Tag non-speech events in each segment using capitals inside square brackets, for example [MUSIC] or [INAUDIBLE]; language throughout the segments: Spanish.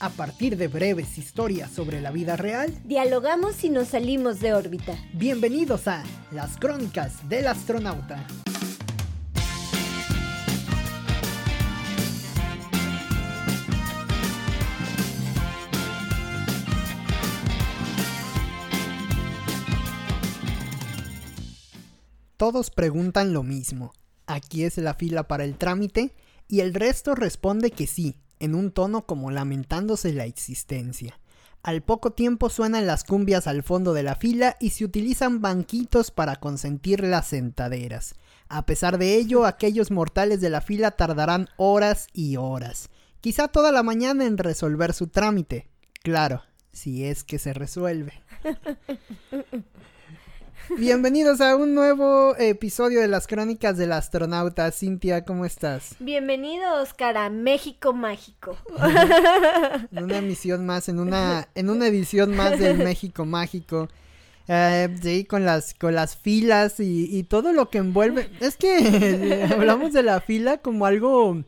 A partir de breves historias sobre la vida real, dialogamos y nos salimos de órbita. Bienvenidos a Las Crónicas del Astronauta. Todos preguntan lo mismo. ¿Aquí es la fila para el trámite? Y el resto responde que sí, en un tono como lamentándose la existencia. Al poco tiempo suenan las cumbias al fondo de la fila y se utilizan banquitos para consentir las sentaderas. A pesar de ello, [LAUGHS] aquellos mortales de la fila tardarán horas y horas, quizá toda la mañana en resolver su trámite. Claro, si es que se resuelve. [LAUGHS] Bienvenidos a un nuevo episodio de las crónicas del astronauta. Cintia, ¿cómo estás? Bienvenido, Oscar, a México Mágico. en una emisión más, en una, en una edición más del [LAUGHS] México Mágico. Eh, sí, con las, con las filas y, y todo lo que envuelve. Es que hablamos de la fila como algo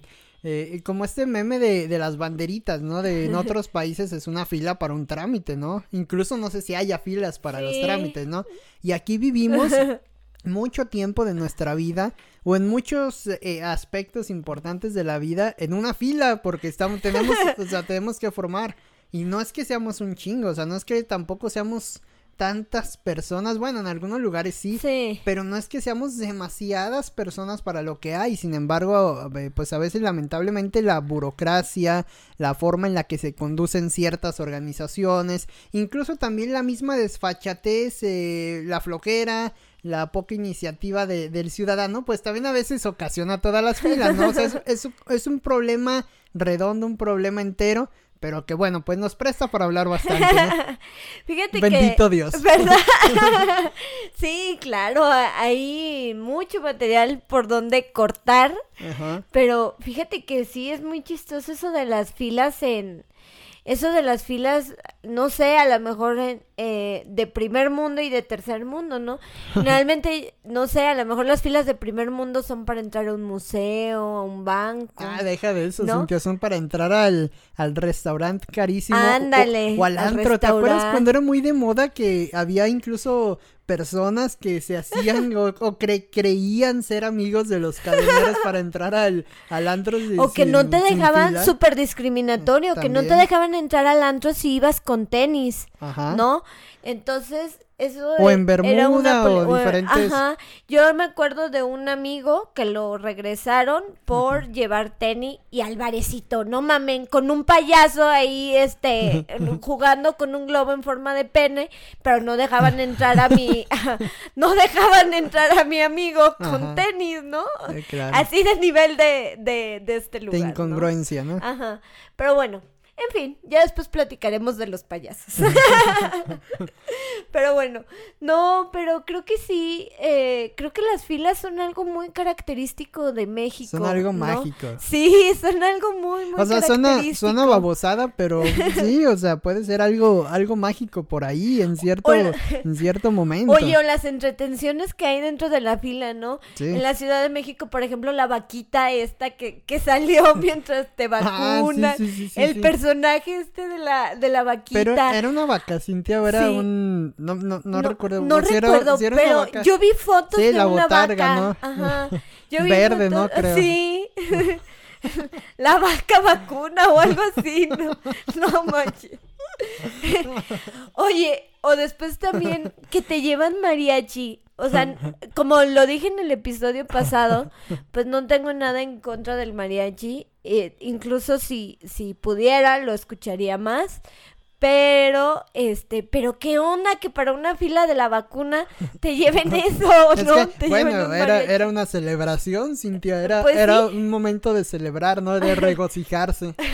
eh, como este meme de, de, las banderitas, ¿no? De en otros [LAUGHS] países es una fila para un trámite, ¿no? Incluso no sé si haya filas para los trámites, ¿no? Y aquí vivimos [LAUGHS] mucho tiempo de nuestra vida o en muchos eh, aspectos importantes de la vida en una fila porque estamos tenemos o sea [LAUGHS] tenemos que formar y no es que seamos un chingo o sea no es que tampoco seamos tantas personas, bueno, en algunos lugares sí, sí, pero no es que seamos demasiadas personas para lo que hay, sin embargo, eh, pues a veces lamentablemente la burocracia, la forma en la que se conducen ciertas organizaciones, incluso también la misma desfachatez, eh, la flojera, la poca iniciativa de, del ciudadano, pues también a veces ocasiona todas las filas, ¿no? O sea, es, [LAUGHS] es, es un problema redondo, un problema entero pero que bueno, pues nos presta para hablar bastante. ¿no? [LAUGHS] Fíjate Bendito Dios. [LAUGHS] ¿Verdad? [LAUGHS] sí, claro, hay mucho material por donde cortar. Ajá. Pero fíjate que sí es muy chistoso eso de las filas en eso de las filas, no sé, a lo mejor eh, de primer mundo y de tercer mundo, ¿no? Generalmente, [LAUGHS] no sé, a lo mejor las filas de primer mundo son para entrar a un museo, a un banco. Ah, deja de eso, son que son para entrar al, al restaurante carísimo. Ándale. O, al antro. ¿Te acuerdas cuando era muy de moda que había incluso personas que se hacían [LAUGHS] o, o cre creían ser amigos de los cadeneros para entrar al, al antro. De, o que sin, no te dejaban, súper discriminatorio, También. que no te dejaban entrar al antro si ibas con tenis, Ajá. ¿no? Entonces, eso o en Bermuda era una o diferentes. Ajá. Yo me acuerdo de un amigo que lo regresaron por uh -huh. llevar tenis y al barecito, no mamen, con un payaso ahí, este, [LAUGHS] jugando con un globo en forma de pene, pero no dejaban entrar a mi, [LAUGHS] no dejaban entrar a mi amigo con Ajá. tenis, ¿no? Eh, claro. Así de nivel de, de, de este lugar. De incongruencia, ¿no? ¿no? Ajá. Pero bueno, en fin, ya después platicaremos de los payasos. [LAUGHS] [LAUGHS] pero bueno, no, pero creo que sí, eh, creo que las filas son algo muy característico de México. Son algo ¿no? mágico. Sí, son algo muy, muy O sea, suena, suena babosada, pero [LAUGHS] sí, o sea, puede ser algo, algo mágico por ahí en cierto, la, en cierto momento. Oye, o las entretenciones que hay dentro de la fila, ¿no? Sí. En la Ciudad de México, por ejemplo, la vaquita esta que, que salió mientras te vacunan. Ah, sí, sí, sí, el personaje personaje este de la, de la vaquita. Pero era una vaca, Cintia, o era Sí. un... No, no, no, no recuerdo. No si era- recuerdo, si era una pero vaca. yo vi fotos Sí, de la una botarga, vaca. ¿no? Ajá. [LAUGHS] Yo vi Verde, fotos- ¿no? Creo. Sí. [LAUGHS] la vaca vacuna o algo así, no, [LAUGHS] no manches. Oye, o después también que te llevan mariachi. O sea, como lo dije en el episodio pasado, pues no tengo nada en contra del mariachi. eh, incluso si, si pudiera, lo escucharía más. Pero, este, pero qué onda que para una fila de la vacuna te lleven [LAUGHS] eso, Es ¿no? que, te lleven bueno, un era, era una celebración, Cintia, era, Pues era sí. un momento de celebrar, ¿no? De regocijarse. [LAUGHS]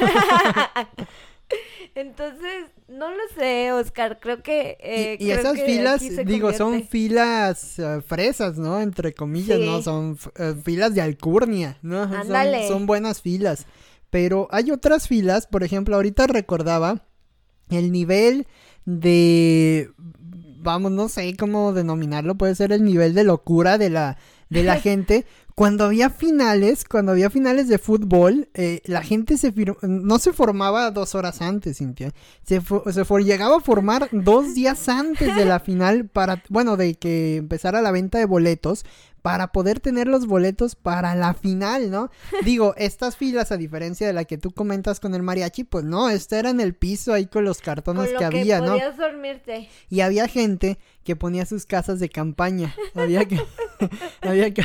[LAUGHS] Entonces, no lo sé, Oscar, creo que... eh, y, y creo esas que filas, digo, son filas eh, fresas, ¿no? Entre comillas, Sí. ¿no? Son eh, filas de alcurnia, ¿no? Son, son buenas filas. Pero hay otras filas, por ejemplo, ahorita recordaba el nivel de vamos, no sé cómo denominarlo, puede ser el nivel de locura de la de la [LAUGHS] gente cuando había finales, cuando había finales de fútbol, eh, la gente se no se formaba dos horas antes, Cintia. Se, se llegaba a formar dos días antes de la [LAUGHS] final para, bueno, de que empezara la venta de boletos para poder tener los boletos para la final, ¿no? Digo, [LAUGHS] estas filas, a diferencia de la que tú comentas con el mariachi, pues no, esta era en el piso ahí con los cartones que, había, ¿no? dormirte. Y había gente que ponía sus casas de campaña. Había que. [LAUGHS] había que.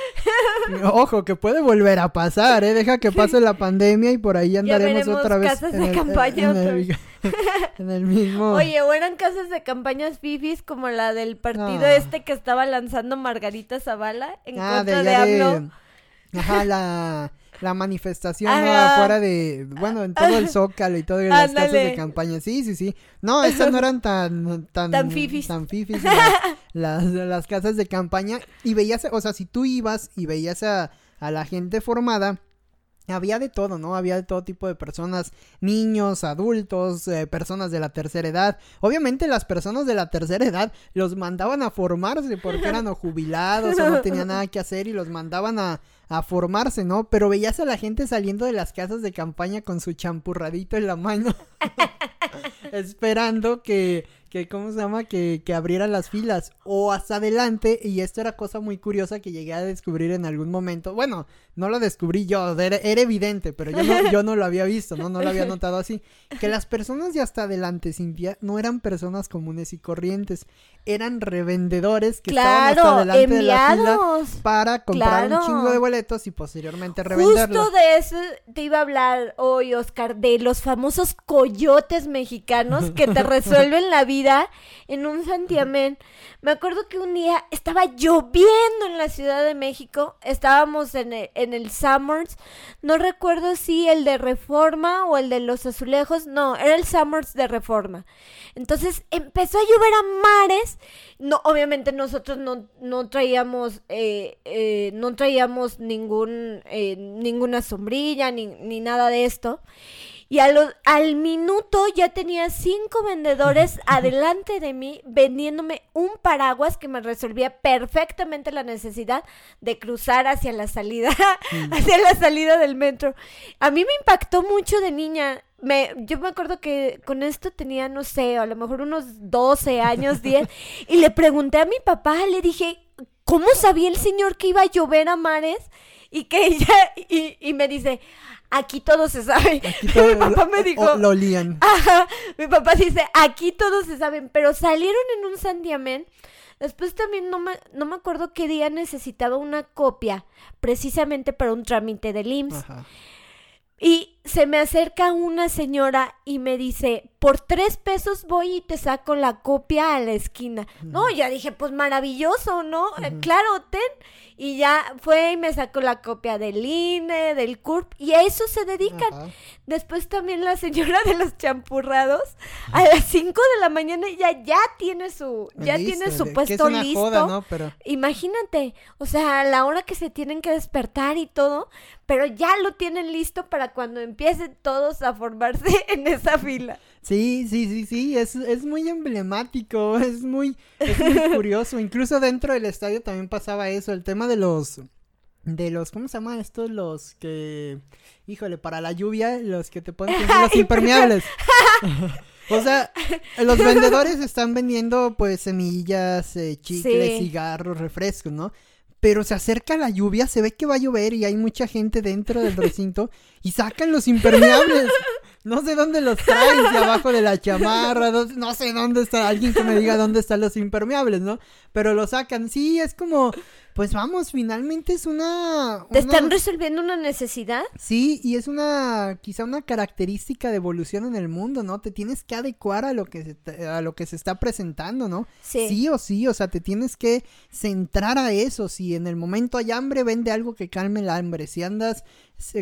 [LAUGHS] Ojo, que puede volver a pasar, ¿eh? Deja que pase la pandemia y por ahí andaremos otra vez. Casas de campaña [LAUGHS] en, el, mismo. Oye, o eran casas de campañas fifis como la del partido este que estaba lanzando Margarita Zavala en ah, contra de, de Ajá, la la manifestación afuera de, bueno, en todo el [LAUGHS] Zócalo y todas las casas de campaña. Sí, sí, sí. No, esas no eran tan, tan, tan fifis. Tan fifis [LAUGHS] las, las, casas de campaña. Y veías, o sea, si tú ibas y veías a, a la gente formada, había de todo, ¿no? Había de todo tipo de personas, niños, adultos, eh, personas de la tercera edad. Obviamente las personas de la tercera edad los mandaban a formarse porque eran o [LAUGHS] jubilados o no tenían nada que hacer y los mandaban a, a formarse, ¿no? Pero veías a la gente saliendo de las casas de campaña con su champurradito en la mano, [LAUGHS] esperando que, que, ¿cómo se llama? Que, que abrieran las filas. O hasta adelante, y esto era cosa muy curiosa que llegué a descubrir en algún momento, bueno, no lo descubrí yo, era, evidente, pero yo no, [LAUGHS] yo no lo había visto, ¿no? No lo había notado así, que las personas de hasta adelante, Cintia, no eran personas comunes y corrientes, eran revendedores que estaban hasta adelante de la fila para comprar un chingo de boletos y posteriormente revenderlos. Justo de eso te iba a hablar hoy, Oscar, de los famosos coyotes mexicanos que te [LAUGHS] resuelven la vida en un santiamén. Me acuerdo que un día estaba lloviendo en la Ciudad de México, estábamos en el, en el Summers, no recuerdo si el de Reforma o el de los Azulejos, no, era el Summers de Reforma. Entonces empezó a llover a mares. No, obviamente nosotros no, no traíamos, eh, eh, no traíamos ningún, eh, ninguna sombrilla ni, ni nada de esto. Y al minuto ya tenía cinco vendedores [LAUGHS] adelante de mí vendiéndome un paraguas que me resolvía perfectamente la necesidad de cruzar hacia la salida, mm. [LAUGHS] hacia la salida del metro. A mí me impactó mucho de niña. Me, yo me acuerdo que con esto tenía, no sé, a lo mejor unos 12 años, [LAUGHS] 10, y le pregunté a mi papá, le dije, ¿cómo sabía el señor que iba a llover a mares? Y que ella, y, y me dice, aquí todo se sabe. [LAUGHS] mi papá me dijo. lo lían. Ajá, mi papá dice, aquí todos se saben, pero salieron en un sandiamén. Después también no me, no me acuerdo qué día necesitaba una copia, precisamente para un trámite del IMSS. Y se me acerca una señora y me dice, por tres pesos voy y te saco la copia a la esquina. No, ya dije, pues maravilloso, ¿no? Claro, ten. Y ya fue y me sacó la copia del INE, del CURP, y a eso se dedican. Después también la señora de los champurrados, a las 5 de la mañana ya, ya tiene su, ya tiene su puesto listo. Imagínate, o sea, a la hora que se tienen que despertar y todo, pero ya lo tienen listo para cuando empiecen todos a formarse [LAUGHS] en esa fila. Sí, sí, sí, sí, es, es muy emblemático, [LAUGHS] es muy, es muy [LAUGHS] curioso. Incluso dentro del estadio también pasaba eso, el tema de los, de los, ¿cómo se llaman estos? Los que, híjole, para la lluvia, los que te ponen los impermeables. o sea, los vendedores están vendiendo pues semillas, eh, chicles, cigarros, refrescos, ¿no? Pero se acerca la lluvia, se ve que va a llover y hay mucha gente dentro del [LAUGHS] recinto y sacan los impermeables. No sé dónde los traen, de abajo de la chamarra, [LAUGHS] no, sé dónde está, alguien que me diga dónde están los impermeables, ¿no? Pero lo sacan, sí, es como, pues vamos, finalmente es una... ¿Te están resolviendo una necesidad? Sí, y es una, quizá una característica de evolución en el mundo, ¿no? Te tienes que adecuar a lo que se, a lo que se está presentando, ¿no? Sí. Sí o sí, o sea, te tienes que centrar a eso. Si en el momento hay hambre, vende algo que calme el hambre. Si andas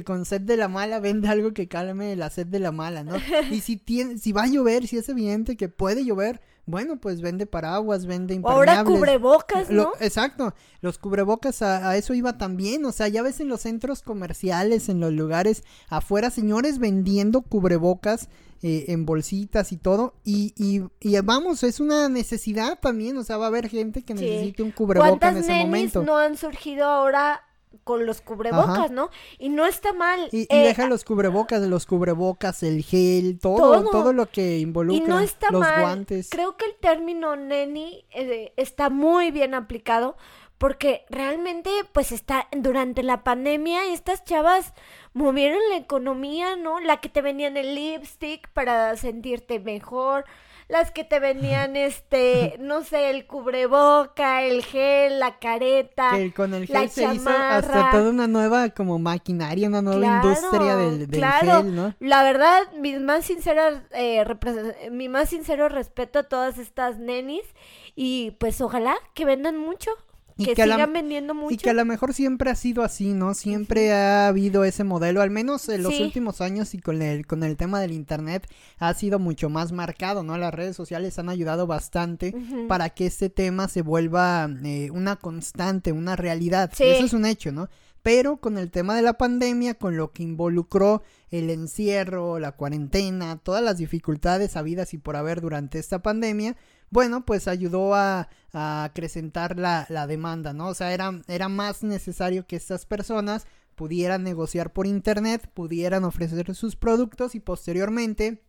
con sed de la mala, [LAUGHS] vende algo que calme la sed de la mala, ¿no? [LAUGHS] Y si, tiene, si va a llover, si es evidente que puede llover, bueno, pues vende paraguas, vende impermeables. Ahora cubrebocas, ¿no? exacto, los cubrebocas a, eso iba también, o sea, ya ves en los centros comerciales, en los lugares afuera, señores vendiendo cubrebocas eh, en bolsitas y todo, y, y, y, vamos, es una necesidad también, o sea, va a haber gente que necesite un cubreboca en ese momento. no han surgido ahora con los cubrebocas, ¿no? Y no está mal. Y, eh, deja los cubrebocas, los cubrebocas, el gel, todo, todo, lo que involucra y no está los guantes. Creo que el término neni eh, está muy bien aplicado porque realmente pues está durante la pandemia estas chavas movieron la economía, ¿no? La que te vendían el lipstick para sentirte mejor, las que te vendían este, [LAUGHS] no sé, el cubreboca, el gel, la careta, que con el gel se hizo hasta toda una nueva como maquinaria, una nueva industria del, gel, ¿no? La verdad, mi más sincera eh, mi más sincero respeto a todas estas nenis y pues ojalá que vendan mucho que, sigan vendiendo mucho. Y que a lo mejor siempre ha sido así, ¿no? Siempre ha habido ese modelo, al menos en los últimos años y con el, con el tema del Internet ha sido mucho más marcado, ¿no? Las redes sociales han ayudado bastante para que este tema se vuelva eh, una constante, una realidad. Eso es un hecho, ¿no? Pero con el tema de la pandemia, con lo que involucró el encierro, la cuarentena, todas las dificultades habidas y por haber durante esta pandemia, bueno, pues ayudó a, acrecentar la, la, demanda, ¿no? O sea, era, era más necesario que estas personas pudieran negociar por internet, pudieran ofrecer sus productos y posteriormente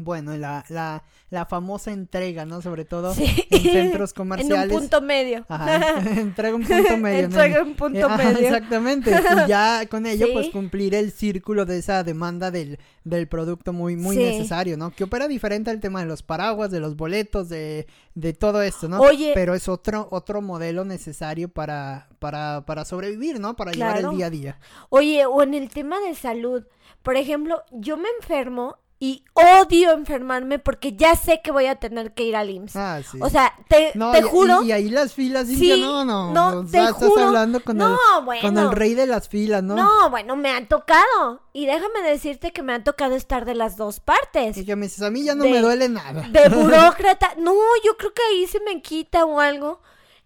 bueno, la, la, la famosa entrega, ¿no? Sobre todo en centros comerciales. [LAUGHS] En un punto medio. Ajá, [LAUGHS] entrega un punto medio. entrega un punto medio. Exactamente. Y ya con ello, pues cumplir el círculo de esa demanda del, del producto muy, muy necesario, ¿no? Que opera diferente al tema de los paraguas, de los boletos, de, de todo esto, ¿no? Oye. Pero es otro, otro modelo necesario para, para, para sobrevivir, ¿no? Para llevar el día a día. Oye, o en el tema de salud. Por ejemplo, yo me enfermo y odio enfermarme porque ya sé que voy a tener que ir al IMSS. Ah, sí. O sea, te, te juro. Y, ahí las filas, sí, no, no. No, te estás hablando con, el, con el rey de las filas, ¿no? No, bueno, me han tocado. Y déjame decirte que me han tocado estar de las dos partes. Y que me dices, a mí ya no me duele nada. De [LAUGHS] burócrata. No, yo creo que ahí se me quita o algo.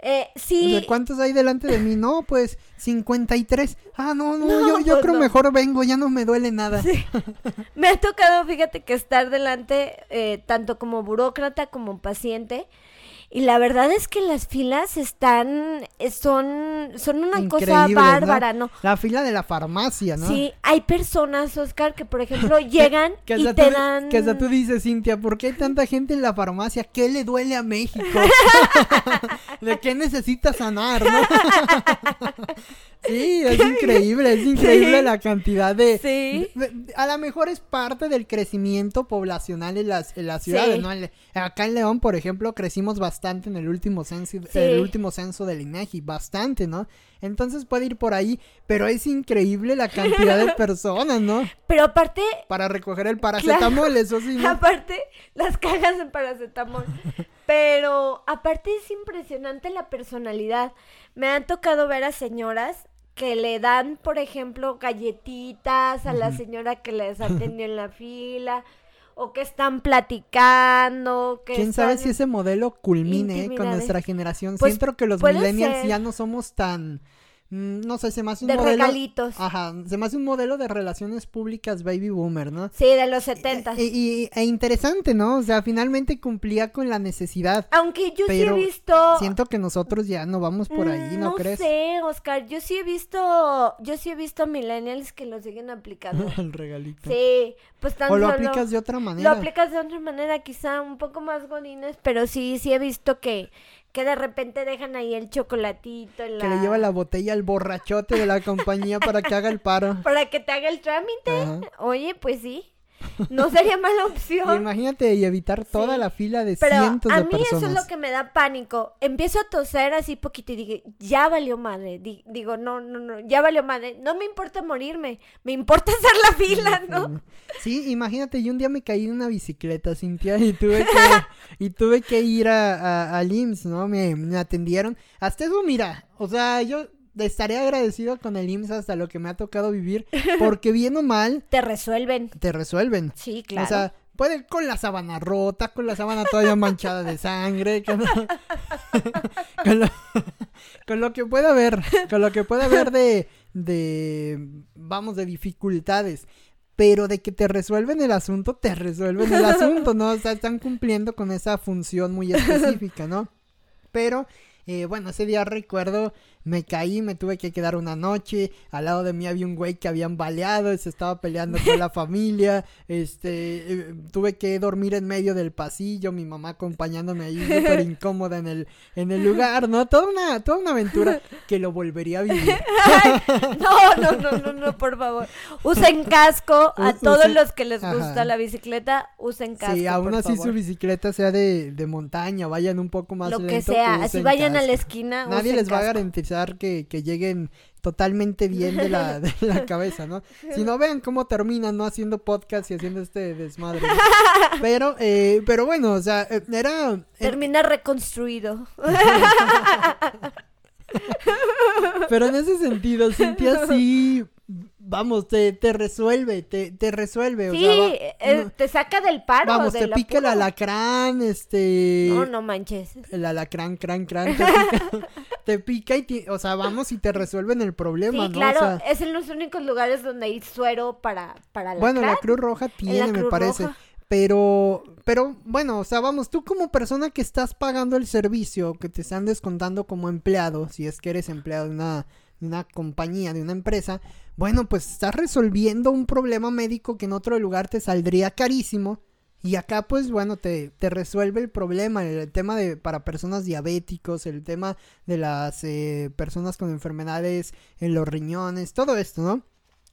Eh, sí. ¿Cuántos hay delante de mí? No, pues 53. Ah, no, no, yo, yo pues creo mejor vengo, ya no me duele nada. [LAUGHS] me ha tocado, fíjate, que estar delante, eh, tanto como burócrata como paciente. Y la verdad es que las filas están, eh, son, son una cosa bárbara, ¿no? La fila de la farmacia, ¿no? Sí, hay personas, Oscar, que por [LAUGHS] ejemplo llegan y te dan... Que hasta tú dices, Cintia, ¿por qué hay tanta gente en la farmacia? ¿Qué le duele a México? [LAUGHS] [LAUGHS] ¿De qué necesita sanar, no? Sí, [LAUGHS] es increíble, es increíble la cantidad de, sí. A lo mejor es parte del crecimiento poblacional en las, en las ciudades, ¿no? Acá en León, por ejemplo, crecimos bastante en el último censo, el último censo del INEGI, bastante, ¿no? Entonces puede ir por ahí, pero es increíble la cantidad de [LAUGHS] personas, ¿no? Pero aparte... Para recoger el paracetamol, eso sí. ¿no? Aparte, las cajas de paracetamol. Pero aparte es impresionante la personalidad. Me han tocado ver a señoras que le dan, por ejemplo, galletitas a la señora que les atendió [LAUGHS] en la fila o que están platicando. Que ¿Quién sabe si ese modelo culmine con nuestra generación? Pues, Siento que los millennials ya no somos tan no sé, se me hace un de modelo. regalitos. Ajá, se me hace un modelo de relaciones públicas baby boomer, ¿no? Sí, de los 70. E, y, e interesante, ¿no? O sea, finalmente cumplía con la necesidad. Aunque yo sí he visto. Siento que nosotros ya no vamos por ahí, ¿no, crees? No sé, Oscar. Yo sí he visto. Yo sí he visto millennials que lo siguen aplicando. [LAUGHS] El regalito. Sí, pues tan O lo aplicas de otra manera. Lo aplicas de otra manera, quizá un poco más godines, pero sí, sí he visto que que de repente dejan ahí el chocolatito. Que le lleva la botella al borrachote de la compañía para que haga el paro. [LAUGHS] Para que te haga el trámite. Oye, pues sí. [LAUGHS] No sería mala opción. imagínate y evitar toda la fila de cientos de personas. A mí eso es lo que me da pánico. Empiezo a toser así poquito y digo, ya valió madre. digo, no, no, no, ya valió madre. No me importa morirme, me importa [LAUGHS] hacer la fila, ¿no? Sí, imagínate, yo un día me caí en una bicicleta, Cintia, y tuve que, [LAUGHS] y tuve que ir a, a, IMSS, ¿no? Me, me atendieron. Hasta eso, mira, o sea, yo estaré agradecido con el IMSS hasta lo que me ha tocado vivir, [LAUGHS] porque bien o mal... Te resuelven. Te resuelven. Sí, claro. O sea, puede con la sábana rota, con la sábana todavía manchada de sangre, [LAUGHS] con, lo, que pueda haber, con lo que pueda haber de, de, vamos, de dificultades. Pero de que te resuelven el asunto, te resuelven el asunto, ¿no? O sea, están cumpliendo con esa función muy específica, ¿no? Pero, eh, bueno, ese día recuerdo me caí, me tuve que quedar una noche, al lado de mí había un güey que habían baleado, se estaba peleando con la [LAUGHS] familia, este, eh, tuve que dormir en medio del pasillo, mi mamá acompañándome ahí súper [LAUGHS] incómoda en el, en el lugar, ¿no? Toda una, toda una aventura que lo volvería a vivir. [LAUGHS] no, no, no, no, no, por favor. Usen casco a todos los que les gusta la bicicleta, usen casco. Sí, aún así su bicicleta sea de, de montaña, vayan un poco más Lo que sea, así vayan a la esquina. Nadie les va a garantizar que, que lleguen totalmente bien de la, de la [LAUGHS] cabeza, ¿no? Si no, vean cómo terminan, ¿no? Haciendo podcast y haciendo este desmadre. [LAUGHS] Pero, eh, pero bueno, o sea, eh, era... Termina reconstruido. [LAUGHS] pero en ese sentido, sentí así vamos, te, te resuelve, te, te resuelve. Sí, eh, te saca del paro. Vamos, te pica el alacrán, este... No, no manches. El alacrán, crán, crán, te pica, y, o sea, vamos y te resuelven el problema, sí, claro, es en los únicos lugares donde hay suero para, para Bueno, la Cruz Roja tiene, me parece. Pero, pero bueno, o sea, vamos, tú como persona que estás pagando el servicio, que te están descontando como empleado, si es que eres empleado de una, de una compañía, de una empresa, bueno, pues estás resolviendo un problema médico que en otro lugar te saldría carísimo. Y acá, pues bueno, te, te resuelve el problema, el, tema de para personas diabéticos, el tema de las eh, personas con enfermedades en los riñones, todo esto, ¿no?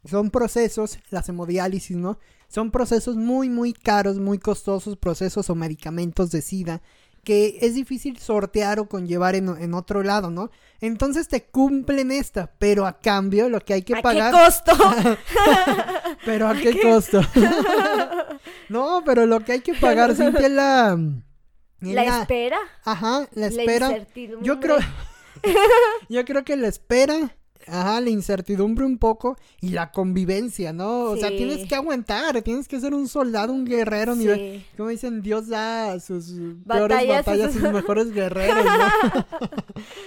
Son procesos, la hemodiálisis, ¿no? Son procesos muy, muy caros, muy costosos, procesos o medicamentos de SIDA que es difícil sortear o conllevar en, en, otro lado, ¿no? Entonces te cumplen esta, pero a cambio lo que hay que pagar. ¿A qué costo? [LAUGHS] pero a qué, costo. [LAUGHS] no, pero lo que hay que pagar, Cintia, es la. ¿La, espera? Ajá, la espera. yo creo. [LAUGHS] yo creo que la espera Ajá, la incertidumbre un poco y la convivencia, ¿no? O sea, tienes que aguantar, tienes que ser un soldado, un guerrero, nivel, como dicen, Dios da sus peores batallas, sus... sus mejores guerreros, ¿no?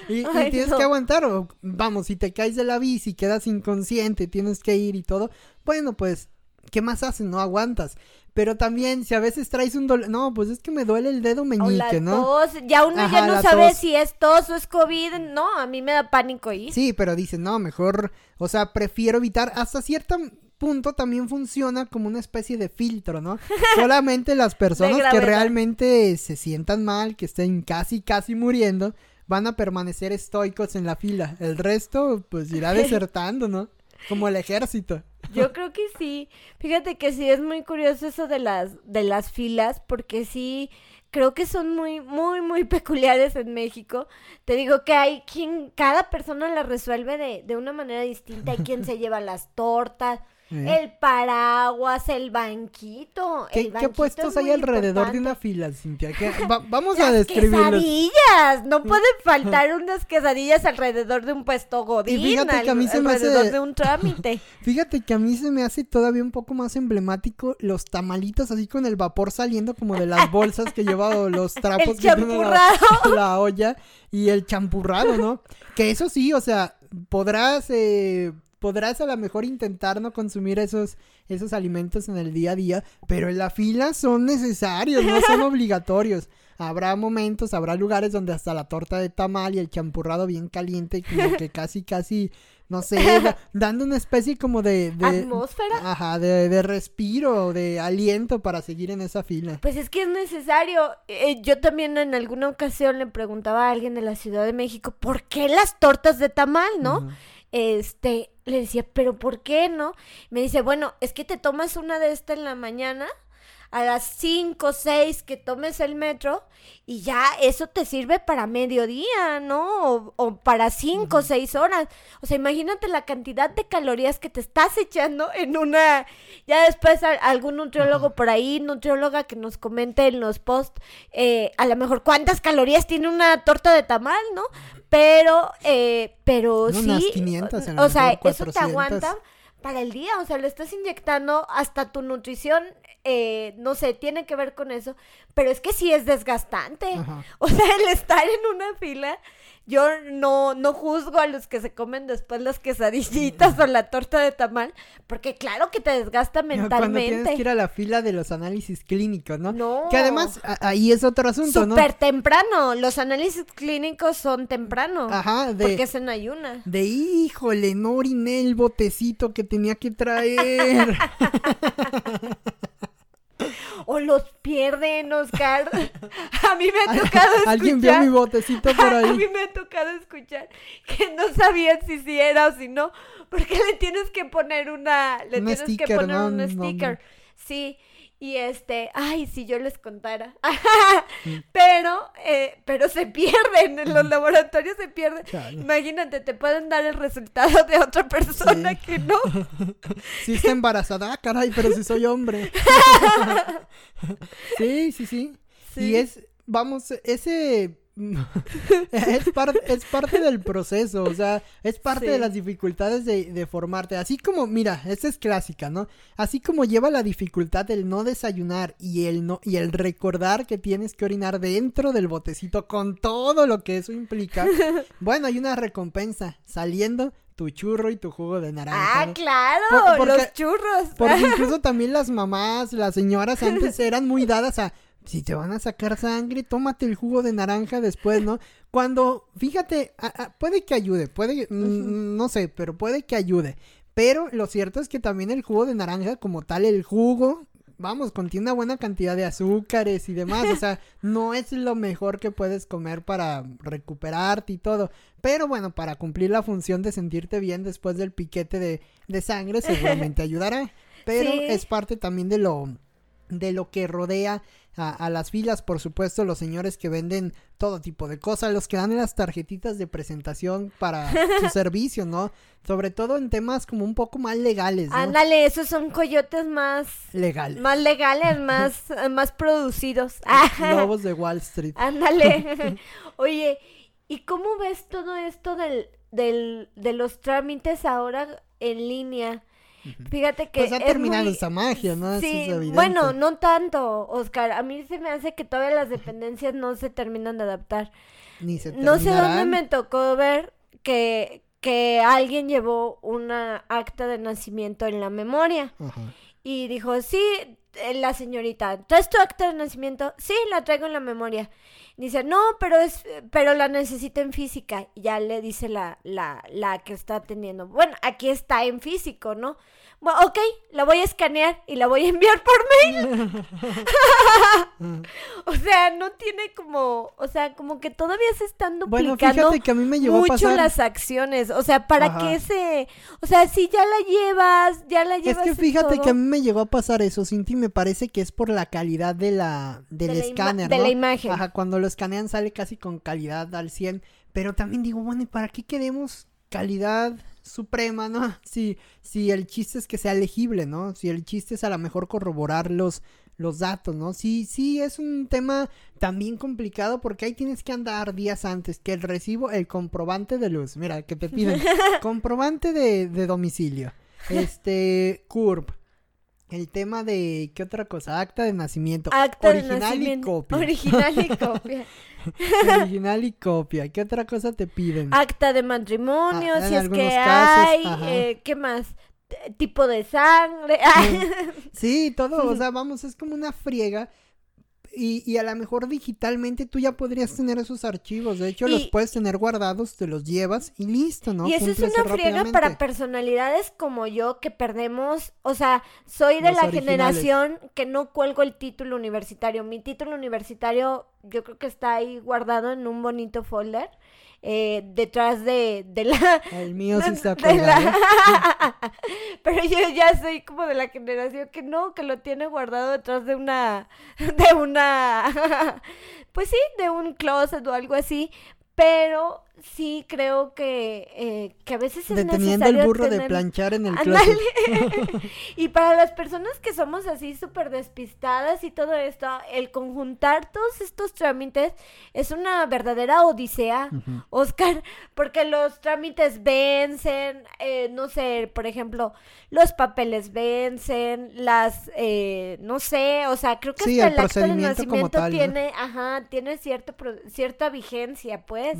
[LAUGHS] y, tienes que aguantar, o, vamos, si te caes de la bici, quedas inconsciente, tienes que ir y todo, bueno, pues, ¿qué más haces? No aguantas. Pero también, si a veces traes un dolor, no, pues es que me duele el dedo meñique, ¿no? Tos. Ya uno ya no sabe si es tos o es COVID, no, a mí me da pánico ahí. Sí, pero dicen, no, mejor, o sea, prefiero evitar, hasta cierto punto también funciona como una especie de filtro, ¿no? [LAUGHS] Solamente las personas que realmente se sientan mal, que estén casi, casi muriendo, van a permanecer estoicos en la fila. El resto, pues irá [LAUGHS] desertando, ¿no? Como el ejército. Yo [LAUGHS] creo que sí. Fíjate que sí es muy curioso eso de las de las filas porque sí creo que son muy muy muy [LAUGHS] peculiares en México. Te digo que hay quien cada persona la resuelve de de una manera distinta, hay quien se [LAUGHS] lleva las tortas, el paraguas, el banquito. ¿Qué, ¿qué puestos hay alrededor de una fila, Cintia? [LAUGHS] vamos a describirlos. quesadillas. No [LAUGHS] pueden faltar unas quesadillas alrededor de un puesto godín. Y fíjate que a mí se me hace... de un trámite. [LAUGHS] fíjate que a mí se me hace todavía un poco más emblemático los tamalitos así con el vapor saliendo como de las bolsas que lleva los trapos que tienen la, la olla y el champurrado, ¿no? Que eso sí, o sea, podrás eh, podrás a lo mejor intentar no consumir esos, esos alimentos en el día a día, pero en la fila son necesarios, no son [LAUGHS] obligatorios. Habrá momentos, habrá lugares donde hasta la torta de tamal y el champurrado bien caliente, como que casi, casi, no sé, [LAUGHS] dando una especie como de... de ¿Atmósfera? Ajá, de, de, respiro, de aliento para seguir en esa fila. Pues es que es necesario. Eh, yo también en alguna ocasión le preguntaba a alguien de la Ciudad de México, ¿por qué las tortas de tamal, no? Este, le decía, pero ¿por qué no? Me dice, bueno, es que te tomas una de esta en la mañana, a las 5 o 6 que tomes el metro y ya eso te sirve para mediodía, ¿no? O, para 5 o 6 horas. O sea, imagínate la cantidad de calorías que te estás echando en una... Ya después algún nutriólogo por ahí, nutrióloga que nos comente en los posts, eh, a lo mejor cuántas calorías tiene una torta de tamal, ¿no? Pero, eh, pero sí. o sea, eso te aguanta para el día. O sea, le estás inyectando hasta tu nutrición eh, no sé, tiene que ver con eso, pero es que sí es desgastante. O sea, el estar en una fila yo no, no juzgo a los que se comen después las quesadillitas [LAUGHS] o la torta de tamal, porque claro que te desgasta mentalmente. Cuando tienes que ir a la fila de los análisis clínicos, ¿no? No. Que además, ahí es otro asunto, ¿no? Súper temprano. Los análisis clínicos son temprano. Ajá, de. Porque es en ayuna. De híjole, no oriné el botecito que tenía que traer. [LAUGHS] pierden, Oscar. [LAUGHS] A mí me ha tocado escuchar. [LAUGHS] Alguien vio mi botecito por [LAUGHS] ahí. A mí me ha tocado escuchar que no sabían si sí era o si no, porque le tienes que poner una, le tienes que poner un sticker. Sí. Y este, ay, si yo les contara. [LAUGHS] pero, eh, pero se pierden, en los laboratorios se pierden. Imagínate, te pueden dar el resultado de otra persona [LAUGHS] que no. Si está embarazada, ah, caray, pero si soy hombre. [LAUGHS] sí, sí, sí. Y es, vamos, ese [LAUGHS] es, es parte del proceso, o sea, es parte de las dificultades de, formarte. Así como, mira, esta es clásica, ¿no? Así como lleva la dificultad el no desayunar y el no y el recordar que tienes que orinar dentro del botecito con todo lo que eso implica. [LAUGHS] bueno, hay una recompensa saliendo tu churro y tu jugo de naranja. Ah, claro, los churros. Porque [LAUGHS] incluso también las mamás, las señoras antes eran muy dadas a si te van a sacar sangre, tómate el jugo de naranja después, ¿no? Cuando, fíjate, puede que ayude, puede, no sé, pero puede que ayude. Pero lo cierto es que también el jugo de naranja, como tal, el jugo, vamos, contiene una buena cantidad de azúcares y demás. O sea, [LAUGHS] no es lo mejor que puedes comer para recuperarte y todo. Pero bueno, para cumplir la función de sentirte bien después del piquete de, de sangre, seguramente [LAUGHS] ayudará. Pero es parte también de lo, de lo que rodea a, las filas, por supuesto, los señores que venden todo tipo de cosas, los que dan las tarjetitas de presentación para [LAUGHS] su servicio, ¿no? Sobre todo en temas como un poco más legales. ¿no? Ándale, esos son coyotes más legales. Más legales, [LAUGHS] más, más producidos. [LAUGHS] Lobos de Wall Street. Ándale. Oye, ¿y cómo ves todo esto del, del, de los trámites ahora en línea? Fíjate que. Pues ha terminado esa magia, ¿no? Sí, bueno, no tanto, Oscar. A mí se me hace que todavía las dependencias no se terminan de adaptar. Ni se No sé dónde me tocó ver que, que alguien llevó una acta de nacimiento en la memoria. Y dijo, sí, eh, la señorita, ¿traes tu acta de nacimiento? Sí, la traigo en la memoria. Dice, no, pero es, pero la necesito en física. Y ya le dice la, la, la que está atendiendo. Bueno, aquí está en físico, ¿no? Ok, la voy a escanear y la voy a enviar por mail. [LAUGHS] o sea, no tiene como, o sea, como que todavía se están duplicando bueno, fíjate que a mí me llevó mucho las acciones. O sea, para que se, o sea, si ya la llevas, ya la llevas. Es que fíjate que a mí me llegó a pasar eso, Cinti, me parece que es por la calidad de la, del escáner, De la imagen. Ajá, cuando lo escanean sale casi con calidad al 100. Pero también digo, bueno, ¿y para qué queremos calidad suprema, ¿no? [LAUGHS] Si, si el chiste es que sea legible, ¿no? Si el chiste es a lo mejor corroborar los, los datos, ¿no? Sí, sí, es un tema también complicado porque ahí tienes que andar días antes que el recibo, el comprobante de luz, mira, que te piden [LAUGHS] comprobante de, de domicilio, este, CURP, el tema de, ¿qué otra cosa? Acta de nacimiento. Acta original y copia. Original y [LAUGHS] copia. original y copia. ¿Qué otra cosa te piden? Acta de matrimonio, ah, si es que hay. Eh, ¿Qué más? tipo de sangre. [LAUGHS] sí, todo, o sea, vamos, es como una friega y, y, a lo mejor digitalmente tú ya podrías tener esos archivos. De hecho, los puedes tener guardados, te los llevas y listo, ¿no? Y eso es una friega para personalidades como yo que perdemos. O sea, soy de la generación que no cuelgo el título universitario. Mi título universitario, yo creo que está ahí guardado en un bonito folder eh, detrás de, de, la... El mío sí está [LAUGHS] Pero yo ya soy como de la generación que no, que lo tiene guardado detrás de una... [LAUGHS] de una... [LAUGHS] pues sí, de un closet o algo así. Pero sí creo que, eh, que a veces es Deteniendo el burro de planchar en el closet. [LAUGHS] y para las personas que somos así súper despistadas y todo esto, el conjuntar todos estos trámites es una verdadera odisea, Oscar, porque los trámites vencen, eh, no sé, por ejemplo, los papeles vencen, las, eh, no sé, o sea, creo que hasta el, acto de nacimiento tiene, ajá, tiene cierto, cierta vigencia, pues.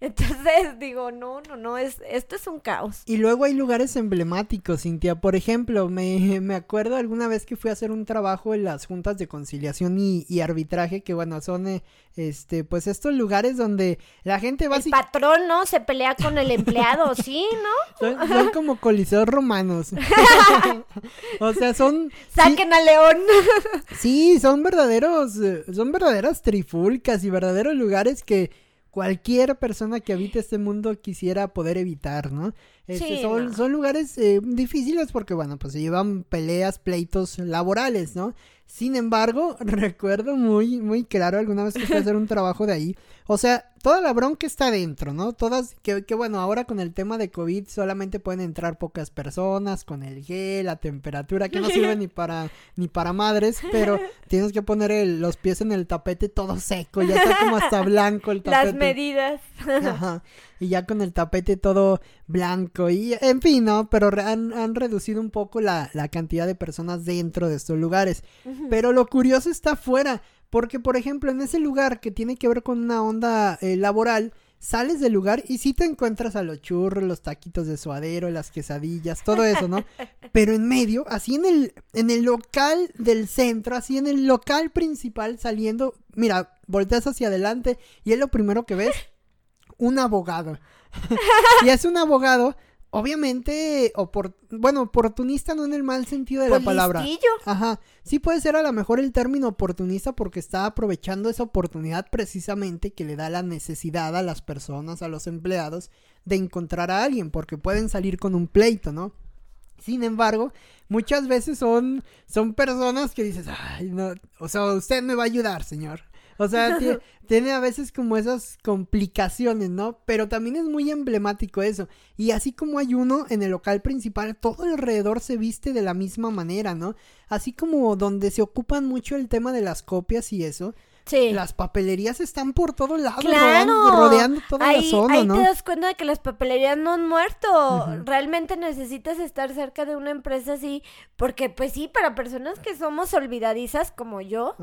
Entonces [LAUGHS] digo, no, no, no, es, esto es un caos. Y luego hay lugares emblemáticos, Cintia. Por ejemplo, me, [LAUGHS] me acuerdo alguna vez que fui a hacer un trabajo en las juntas de conciliación y, arbitraje, que bueno, son eh, este, pues estos lugares donde la gente va El patrón, ¿no? Se pelea con el empleado, [LAUGHS] sí, ¿no? Son, como coliseos romanos. o sea, son. Saquen a León. sí, son verdaderos, eh, son verdaderas trifulcas y verdaderos lugares que cualquier persona que habite este mundo quisiera poder evitar, ¿no? Este, son, son, lugares eh, difíciles porque, bueno, pues se llevan peleas, pleitos laborales, ¿no? Sin embargo, [LAUGHS] recuerdo muy, muy claro alguna vez que fui a hacer un trabajo de ahí. O sea, toda la bronca está dentro, ¿no? Todas, que, que bueno, ahora con el tema de COVID solamente pueden entrar pocas personas, con el gel, la temperatura, que no sirve [LAUGHS] ni para, ni para madres, pero tienes que poner los pies en el tapete todo seco, ya está como hasta blanco el [LAUGHS] tapete. Las medidas. [LAUGHS] Ajá. Y ya con el tapete todo blanco y, en fin, ¿no? Pero han, han reducido un poco la, la, cantidad de personas dentro de estos lugares. Pero lo curioso está afuera. Porque, por ejemplo, en ese lugar que tiene que ver con una onda eh, laboral, sales del lugar y sí te encuentras a los churros, los taquitos de suadero, las quesadillas, todo eso, ¿no? [LAUGHS] Pero en medio, así en el, en el local del centro, así en el local principal saliendo, mira, volteas hacia adelante y es lo primero que ves, un abogado. [LAUGHS] y es un abogado obviamente, bueno, oportunista no en el mal sentido de la palabra. Ajá. Sí puede ser a lo mejor el término oportunista porque está aprovechando esa oportunidad precisamente que le da la necesidad a las personas, a los empleados, de encontrar a alguien, porque pueden salir con un pleito, ¿no? Sin embargo, muchas veces son, son personas que dices, ay, no, o sea, usted me va a ayudar, señor. O sea, [LAUGHS] tiene, a veces como esas complicaciones, ¿no? Pero también es muy emblemático eso. Y así como hay uno en el local principal, todo alrededor se viste de la misma manera, ¿no? Así como donde se ocupan mucho el tema de las copias y eso. Sí. Las papelerías están por todos lados, rodeando, toda la zona, ahí te das cuenta de que las papelerías no han muerto. Realmente necesitas estar cerca de una empresa así, porque pues sí, para personas que somos olvidadizas como yo,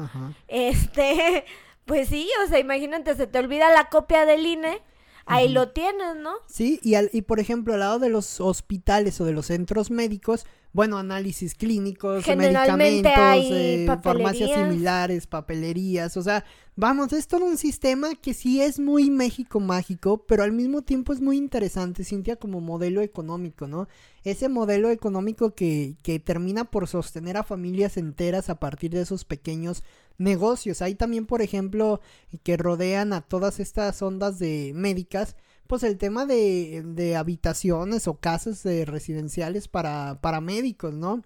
este, pues sí, o sea, imagínate, se te olvida la copia del INE. Ahí lo tienes, ¿no? Sí, y, al, y por ejemplo, al lado de los hospitales o de los centros médicos, bueno, análisis clínicos, medicamentos, eh, farmacias similares, papelerías, o sea, vamos, es todo un sistema que sí es muy México mágico, pero al mismo tiempo es muy interesante, Cintia, como modelo económico, ¿no? Ese modelo económico que, que termina por sostener a familias enteras a partir de esos pequeños negocios. Hay también, por ejemplo, que rodean a todas estas ondas de médicas, pues el tema de, de habitaciones o casas de residenciales para, para médicos, ¿no?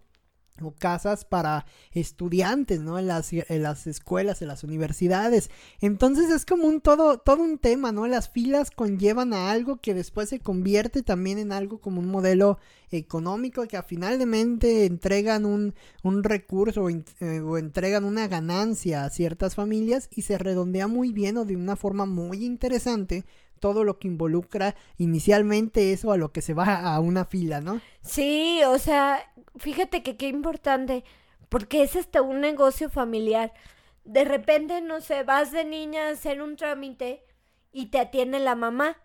O casas para estudiantes, ¿no? En las, en las escuelas, en las universidades. Entonces es como un todo, todo un tema, ¿no? Las filas conllevan a algo que después se convierte también en algo como un modelo económico que finalmente entregan un, un recurso o, eh, o entregan una ganancia a ciertas familias y se redondea muy bien o de una forma muy interesante todo lo que involucra inicialmente eso a lo que se va a una fila, ¿no? Sí, o sea, fíjate que qué importante, porque es hasta un negocio familiar. De repente, no sé, vas de niña a hacer un trámite y te atiende la mamá.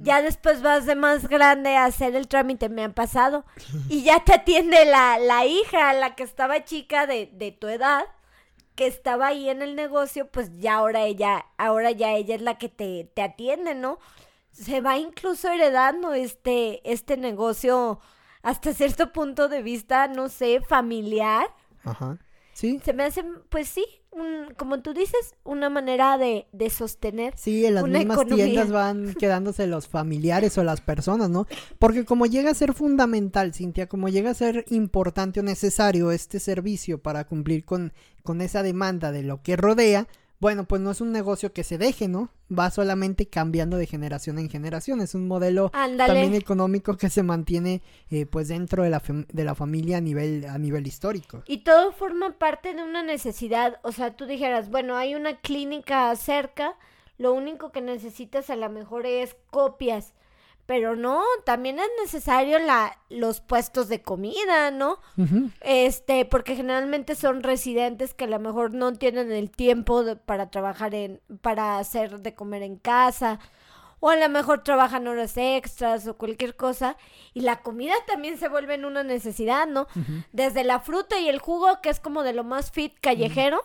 Ya después vas de más grande a hacer el trámite, me han pasado. Y ya te atiende la, la hija, la que estaba chica de, de tu edad que estaba ahí en el negocio, pues ya ahora ella, ahora ya ella es la que te, te atiende, ¿no? Se va incluso heredando este, este negocio hasta cierto punto de vista, no sé, familiar. Ajá. Sí. Se me hace, pues sí, como tú dices, una manera de, de sostener. Sí, en las mismas tiendas van [LAUGHS] quedándose los familiares o las personas, ¿no? Porque como llega a ser fundamental, Cintia, como llega a ser importante o necesario este servicio para cumplir con, con esa demanda de lo que rodea, bueno, pues no es un negocio que se deje, ¿no? Va solamente cambiando de generación en generación. Es un modelo también económico que se mantiene eh, pues dentro de la, de la familia a nivel, a nivel histórico. Y todo forma parte de una necesidad. O sea, tú dijeras, bueno, hay una clínica cerca, lo único que necesitas a lo mejor es copias pero no, también es necesario la, los puestos de comida, ¿no? Este, porque generalmente son residentes que a lo mejor no tienen el tiempo para trabajar en, para hacer de comer en casa, o a lo mejor trabajan horas extras o cualquier cosa, y la comida también se vuelve en una necesidad, ¿no? Desde la fruta y el jugo, que es como de lo más fit callejero,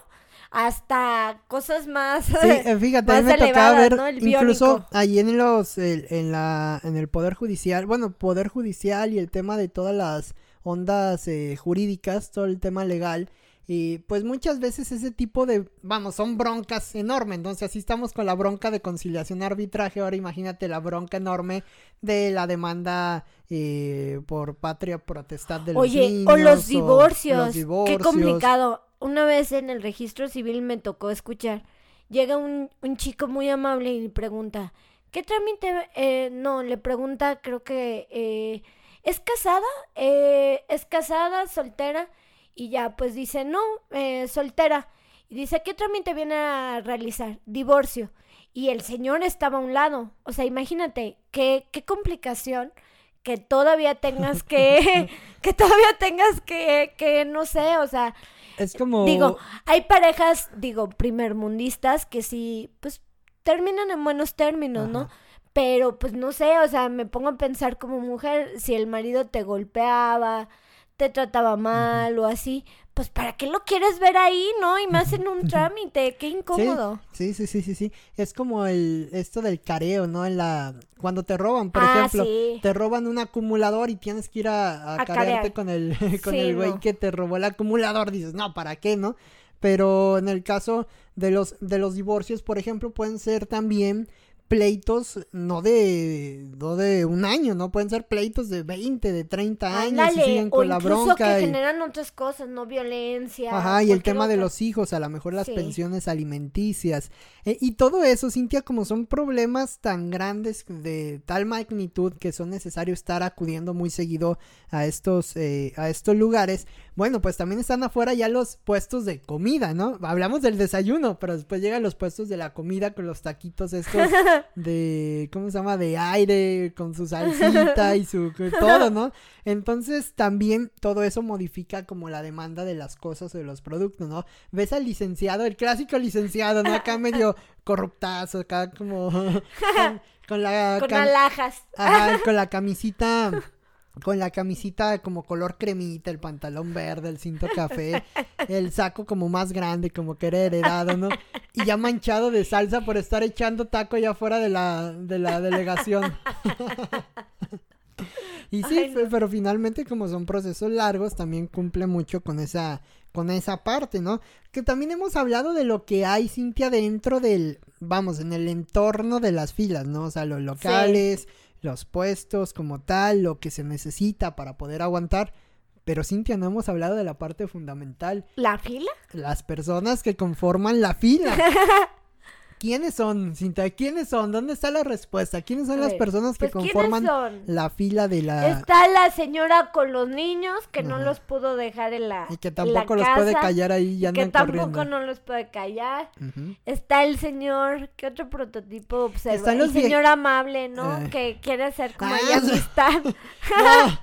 hasta cosas más sí, [LAUGHS] eh, fíjate me tocaba ver incluso ahí en los en la en el poder judicial bueno poder judicial y el tema de todas las ondas eh, jurídicas todo el tema legal y pues muchas veces ese tipo de, vamos, son broncas enormes. Entonces así estamos con la bronca de conciliación arbitraje. Ahora imagínate la bronca enorme de la demanda eh, por patria protestad de los Oye, o los divorcios. los divorcios. Qué complicado una vez en el registro civil me tocó escuchar. Llega un, un chico muy amable y pregunta, ¿qué trámite? Eh, no, le pregunta, creo que, eh, ¿es casada? Eh, ¿Es casada, soltera? Y ya, pues dice, no, eh, soltera. Y dice, ¿qué trámite viene a realizar? Divorcio. Y el señor estaba a un lado. O sea, imagínate, qué, qué complicación que todavía tengas que, [LAUGHS] [LAUGHS] que todavía tengas que, que, no sé, o sea, es como... Digo, hay parejas, digo, primermundistas que sí, pues terminan en buenos términos, ¿no? Pero pues no sé, o sea, me pongo a pensar como mujer, si el marido te golpeaba, te trataba mal o así, pues ¿para qué lo quieres ver ahí, no? Y más en un trámite, qué incómodo. Sí, sí, sí, sí, sí. Es como el esto del careo, ¿no? En la cuando te roban, por ah, ejemplo, te roban un acumulador y tienes que ir a, carearte con el [LAUGHS] con el güey que te robó el acumulador, dices, "No, ¿para qué, no?" Pero en el caso de los de los divorcios, por ejemplo, pueden ser también pleitos no de no de un año, no pueden ser pleitos de 20, de 30 años y siguen con la bronca que generan otras cosas, no violencia. Ajá, y el tema de los hijos, a lo mejor las pensiones alimenticias. Eh, y todo eso, Cintia, como son problemas tan grandes de tal magnitud que son necesarios estar acudiendo muy seguido a estos eh, a estos lugares, bueno, pues también están afuera ya los puestos de comida, ¿no? Hablamos del desayuno, pero después llegan los puestos de la comida con los taquitos estos [LAUGHS] de, ¿cómo se llama? De aire, con su salsita y su [LAUGHS] todo, ¿no? Entonces también todo eso modifica como la demanda de las cosas o de los productos, ¿no? Ves al licenciado, el clásico licenciado, ¿no? Acá medio [LAUGHS] corruptazo, acá como con, la... Con alhajas. Ajá, con la camisita con la camisita como color cremita, el pantalón verde, el cinto café, [LAUGHS] el saco como más grande, como que era heredado, ¿no? Y ya manchado de salsa por estar echando taco allá afuera de la, de la delegación. [LAUGHS] y sí, pero finalmente como son procesos largos, también cumple mucho con esa, con esa parte, ¿no? Que también hemos hablado de lo que hay, Cintia, dentro del, vamos, en el entorno de las filas, ¿no? O sea, los locales los puestos como tal, lo que se necesita para poder aguantar. Pero Cintia, no hemos hablado de la parte fundamental. ¿La fila? Las personas que conforman la fila. [LAUGHS] ¿Quiénes son, Cinta? ¿Quiénes son? ¿Dónde está la respuesta? ¿Quiénes son las personas que pues, conforman la fila de la... Está la señora con los niños que no los pudo dejar en la Y que tampoco los puede callar ahí, ya Que tampoco no los puede callar. Está el señor, ¿qué otro prototipo observa? el señor amable, ¿no? Eh. Que quiere ser como ah, amistad. [LAUGHS]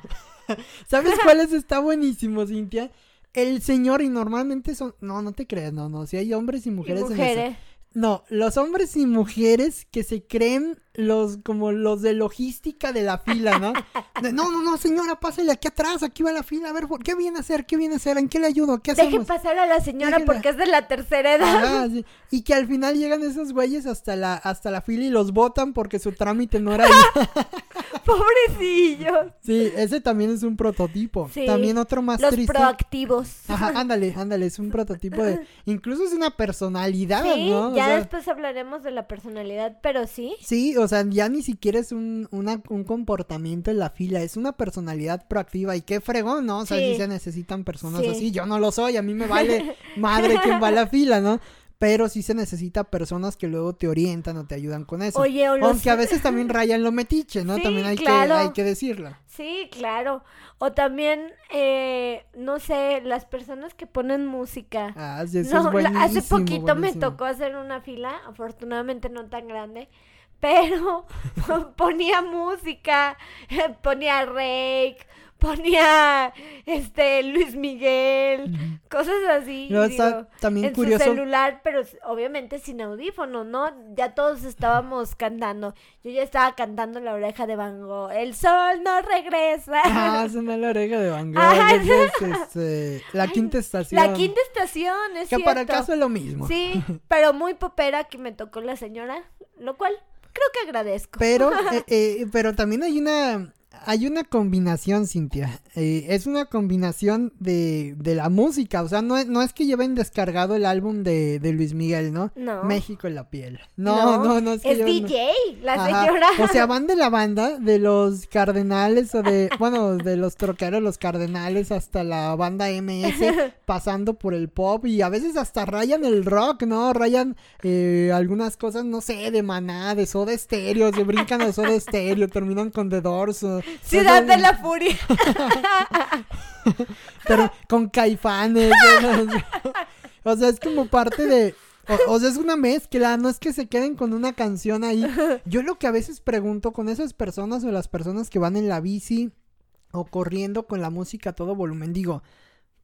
[LAUGHS] ¿Sabes cuáles está buenísimo, Cintia? El señor, y normalmente son... No, no te creas, no, no. Si hay hombres y mujeres, y mujeres. en no, los hombres y mujeres que se creen los como los de logística de la fila, ¿no? [LAUGHS] no, no, no, señora, pásale aquí atrás, aquí va la fila, a ver, ¿qué viene a hacer? ¿Qué viene a hacer? ¿En qué le ayudo? ¿Qué hacemos? Deje pasar a la señora porque es de la tercera edad. Y que al final llegan esos güeyes hasta la hasta la fila y los votan porque su trámite no era ahí. [LAUGHS] [LAUGHS] Pobrecillo. Sí, ese también es un prototipo. También otro más Los triste. proactivos. Ajá, [LAUGHS] ándale, ándale, es un prototipo de... Incluso es una personalidad, ¿no? ya después hablaremos de la personalidad, pero sí. Sí, o sea, ya ni siquiera es un, un comportamiento en la fila, es una personalidad proactiva y qué fregón, ¿no? O sea, sí, se necesitan personas así. Yo no lo soy, a mí me vale [LAUGHS] madre quien va a la fila, ¿no? Pero sí se necesita personas que luego te orientan o te ayudan con eso. Oye, o Aunque a veces también [LAUGHS] rayan lo metiche, ¿no? también hay, que, hay que decirlo. Sí, claro. O también, eh, no sé, las personas que ponen música. Ah, sí, eso es Hace poquito me tocó hacer una fila, afortunadamente no tan grande, [LAUGHS] pero [LAUGHS] ponía música, ponía rake, ponía este Luis Miguel, cosas así. también en su celular, pero obviamente sin audífono, ¿no? Ya todos estábamos cantando. Yo ya estaba cantando la oreja de Van Gogh. El sol no regresa. Ah, la oreja de Van Gogh. [LAUGHS] Este, la quinta estación. La quinta estación, es Que para el caso es lo mismo. Sí, [LAUGHS] pero muy popera que me tocó la señora, lo cual creo que agradezco. Pero, [LAUGHS] eh, eh, pero también hay una hay una combinación, Cintia. Eh, es una combinación de, de, la música. O sea, no es, no es que lleven descargado el álbum de, de Luis Miguel, ¿no? No. México en la piel. No, no, no. es, que es DJ, la señora. O sea, van de la banda, de los Cardenales o de, [LAUGHS] bueno, de los troqueros, los Cardenales, hasta la banda MS, [LAUGHS] pasando por el pop y a veces hasta rayan el rock, ¿no? Rayan eh, algunas cosas, no sé, de maná, de soda estéreo, se brincan de soda estéreo, terminan con The Doors. Ciudad de la Furia. [LAUGHS] Pero con caifanes. [LAUGHS] o sea, es como parte de. O, sea, es una mezcla, no es que se queden con una canción ahí. Yo lo que a veces pregunto con esas personas o las personas que van en la bici o corriendo con la música a todo volumen, digo,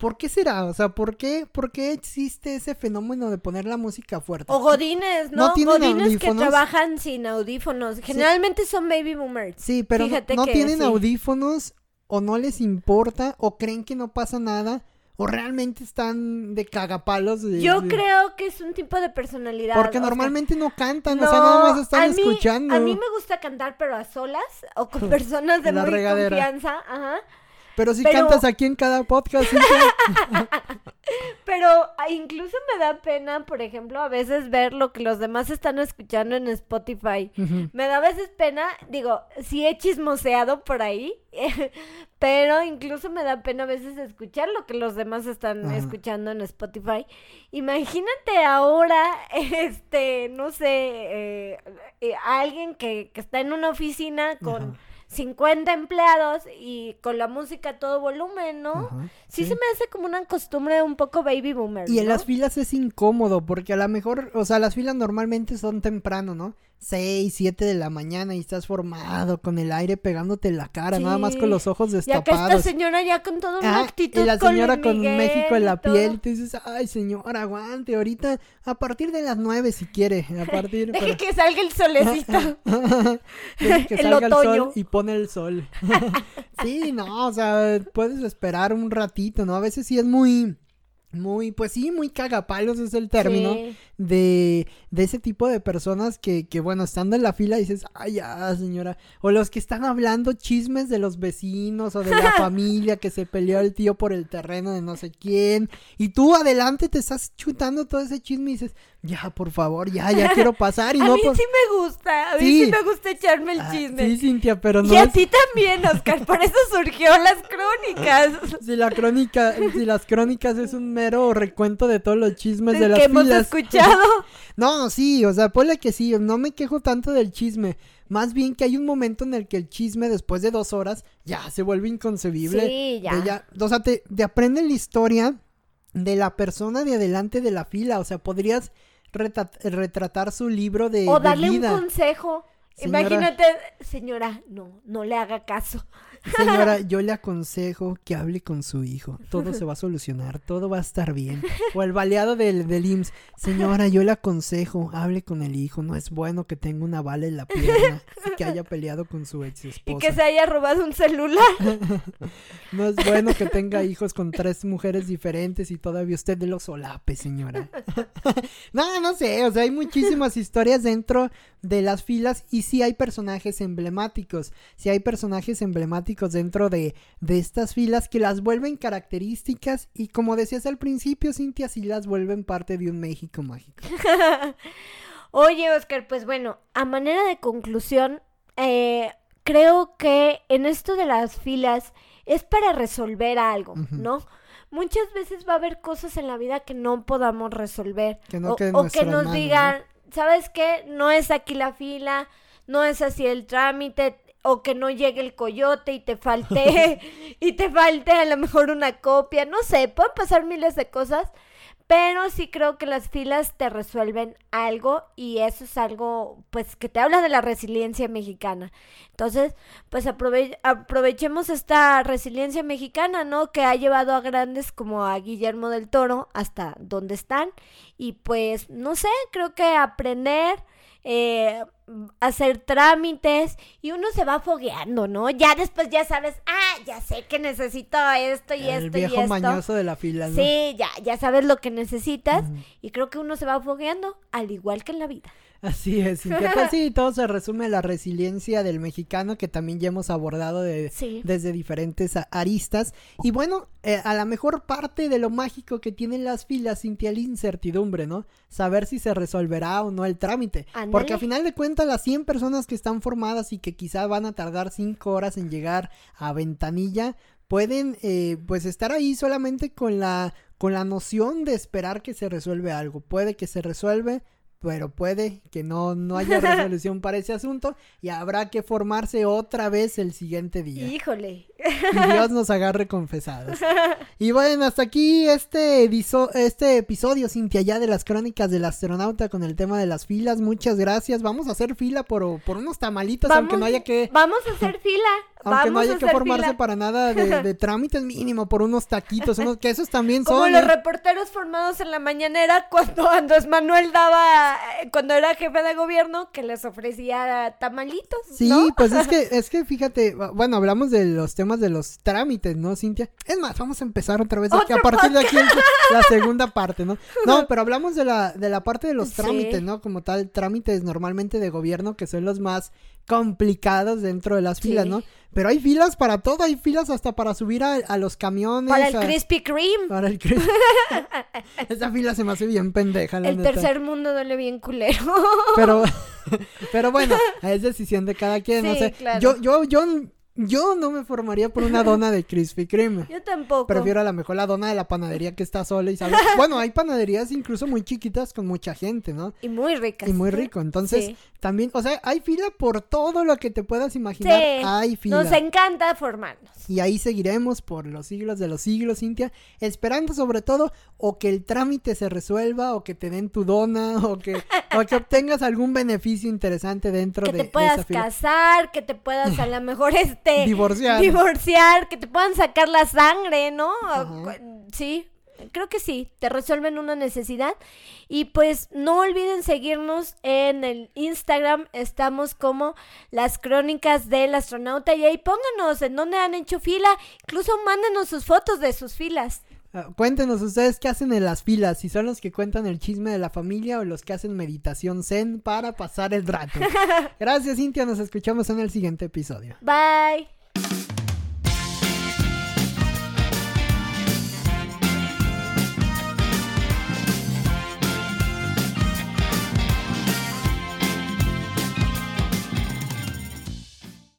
¿Por qué será? O sea, ¿por qué, ¿por qué existe ese fenómeno de poner la música fuerte? O godines, ¿no? ¿No godines que trabajan sin audífonos. Generalmente son baby boomers. Sí, pero no, tienen audífonos o no les importa o creen que no pasa nada o realmente están de cagapalos. Yo creo que es un tipo de personalidad. Porque normalmente no cantan, o sea, nada más están escuchando. a mí me gusta cantar, pero a solas o con [LAUGHS] personas de muy confianza. Ajá. Pero si cantas aquí en cada podcast. [LAUGHS] Pero ah, incluso me da pena, por ejemplo, a veces ver lo que los demás están escuchando en Spotify. Me da a veces pena, digo, sí he chismoseado por ahí, [LAUGHS] pero incluso me da pena a veces escuchar lo que los demás están escuchando en Spotify. Imagínate ahora, [LAUGHS] este, no sé, eh, eh, alguien que, que, está en una oficina con... 50 empleados y con la música a todo volumen, ¿no? sí, se me hace como una costumbre un poco baby boomer. Y en las filas es incómodo porque a lo mejor, o sea, las filas normalmente son temprano, ¿no? 6, 7 de la mañana y estás formado con el aire pegándote en la cara, nada más con los ojos destapados. Ya esta señora ya con todo una actitud Y la señora con, México en la piel, te dices, ay señora, aguante, ahorita a partir de las 9 si quiere, a partir... [LAUGHS] Deje que salga el solecito. [LAUGHS] Deje que [LAUGHS] salga el, sol y pone el sol. sí, no, o sea, puedes esperar un ratito, ¿no? A veces sí es muy muy, pues sí, muy cagapalos es el término de, de ese tipo de personas que, que, bueno, estando en la fila dices, ay, ya, señora, o los que están hablando chismes de los vecinos o de la [LAUGHS] familia que se peleó el tío por el terreno de no sé quién, y tú adelante te estás chutando todo ese chisme y dices, ya, por favor, ya, ya quiero pasar. Y [LAUGHS] a no, mí pues sí me gusta, a mí sí, me gusta echarme el ah, chisme. Sí, Cintia, pero no. Y a ti también, Oscar, por eso surgió las crónicas. [LAUGHS] si la crónica, si las crónicas es un mero recuento de todos los chismes de, las que hemos escuchado. No, sí, o sea, ponle que sí, no me quejo tanto del chisme. Más bien que hay un momento en el que el chisme, después de dos horas, ya se vuelve inconcebible. Sí, ya. o sea, te, te aprende la historia de la persona de adelante de la fila. O sea, podrías retratar su libro de, o darle un consejo. Imagínate, señora, no, no le haga caso. Señora, [LAUGHS] yo le aconsejo que hable con su hijo. Todo se va a solucionar, todo va a estar bien. O el baleado del, del IMSS. Señora, yo le aconsejo, hable con el hijo. No es bueno que tenga una bala en la pierna y que haya peleado con su ex esposa. Y que se haya robado un celular. [LAUGHS] no es bueno que tenga hijos con tres mujeres diferentes y todavía usted de los solape, señora. [LAUGHS] no, no sé, o sea, hay muchísimas historias dentro de las filas y sí hay personajes emblemáticos. Sí hay personajes emblemáticos dentro de, de estas filas que las vuelven características y como decías al principio, Cintia, sí las vuelven parte de un México mágico. [LAUGHS] Oye, Oscar, pues bueno, a manera de conclusión, eh, creo que en esto de las filas es para resolver algo, ¿no? muchas veces va a haber cosas en la vida que no podamos resolver. o, que nos digan, ¿sabes qué? No es aquí la fila, no es así el trámite, o que no llegue el coyote y te falte [LAUGHS] y te falte a lo mejor una copia, no sé, pueden pasar miles de cosas, pero sí creo que las filas te resuelven algo y eso es algo pues que te habla de la resiliencia mexicana. Entonces, pues aprovechemos esta resiliencia mexicana, ¿no? Que ha llevado a grandes como a Guillermo del Toro hasta donde están y pues no sé, creo que aprender eh, hacer trámites y uno se va fogueando, ¿no? Ya después ya sabes, ah, ya sé que necesito esto y esto y esto. mañoso de la fila, ¿no? Sí, ya, ya sabes lo que necesitas y creo que uno se va fogueando al igual que en la vida. [LAUGHS] Así es, y pues sí, todo se resume a la resiliencia del mexicano que también ya hemos abordado de, desde diferentes aristas. Y bueno, eh, a la mejor parte de lo mágico que tienen las filas, Cintia, la incertidumbre, ¿no? Saber si se resolverá o no el trámite. Porque a final de cuentas, las 100 personas que están formadas y que quizá van a tardar 5 horas en llegar a ventanilla, pueden eh, pues estar ahí solamente con la con la noción de esperar que se resuelve algo. Puede que se resuelve, pero puede que no, no haya [LAUGHS] resolución para ese asunto y habrá que formarse otra vez el siguiente día. Híjole. [LAUGHS] Dios nos agarre confesados. Y bueno, hasta aquí este, este episodio, Cintia, ya de las crónicas del astronauta con el tema de las filas. Muchas gracias. Vamos a hacer fila por, por unos tamalitos, aunque no haya que... Vamos a hacer fila. [LAUGHS] Aunque no haya que formarse para nada de, [LAUGHS] trámites mínimo por unos taquitos, unos que esos también son. Como los ¿eh? reporteros formados en la mañanera cuando Andrés Manuel daba, eh, cuando era jefe de gobierno, que les ofrecía tamalitos. Sí, pues es que, es que fíjate, bueno, hablamos de los temas de los trámites, ¿no, Cintia? Es más, vamos a empezar otra vez aquí, a partir de aquí la [LAUGHS] segunda parte, ¿no? No, pero hablamos de la, de la parte de los trámites, ¿no? Como tal, trámites normalmente de gobierno que son los más complicados dentro de las filas, ¿no? Pero hay filas para todo, hay filas hasta para subir a, los camiones. Para el Krispy Kreme. Para el Krispy [LAUGHS] Esa fila se me hace bien pendeja. el tercer mundo duele bien culero. Pero, [LAUGHS] pero bueno, es decisión de cada quien, no sé. Yo, yo, yo yo no me formaría por una dona de Krispy Kreme. [LAUGHS] Yo tampoco. Prefiero a lo mejor la dona de la panadería que está sola y sabe. [LAUGHS] bueno, hay panaderías incluso muy chiquitas con mucha gente, ¿no? Y muy ricas. Y muy rico. Entonces, también, o sea, hay fila por todo lo que te puedas imaginar. Sí. Hay fila. Nos encanta formarnos. Y ahí seguiremos por los siglos de los siglos, Cintia, esperando sobre todo o que el trámite se resuelva o que te den tu dona [LAUGHS] o que, o que obtengas algún beneficio interesante dentro de, que te puedas casar, que te puedas a lo mejor este divorciar. Divorciar, que te puedan sacar la sangre, ¿no? Sí, creo que sí, te resuelven una necesidad. Y pues no olviden seguirnos en el Instagram, estamos como las crónicas del astronauta y ahí pónganos en dónde han hecho fila, incluso mándenos sus fotos de sus filas. Ah, cuéntenos ustedes qué hacen en las filas, si son los que cuentan el chisme de la familia o los que hacen meditación zen para pasar el rato. [LAUGHS] Gracias Cintia, nos escuchamos en el siguiente episodio. Bye.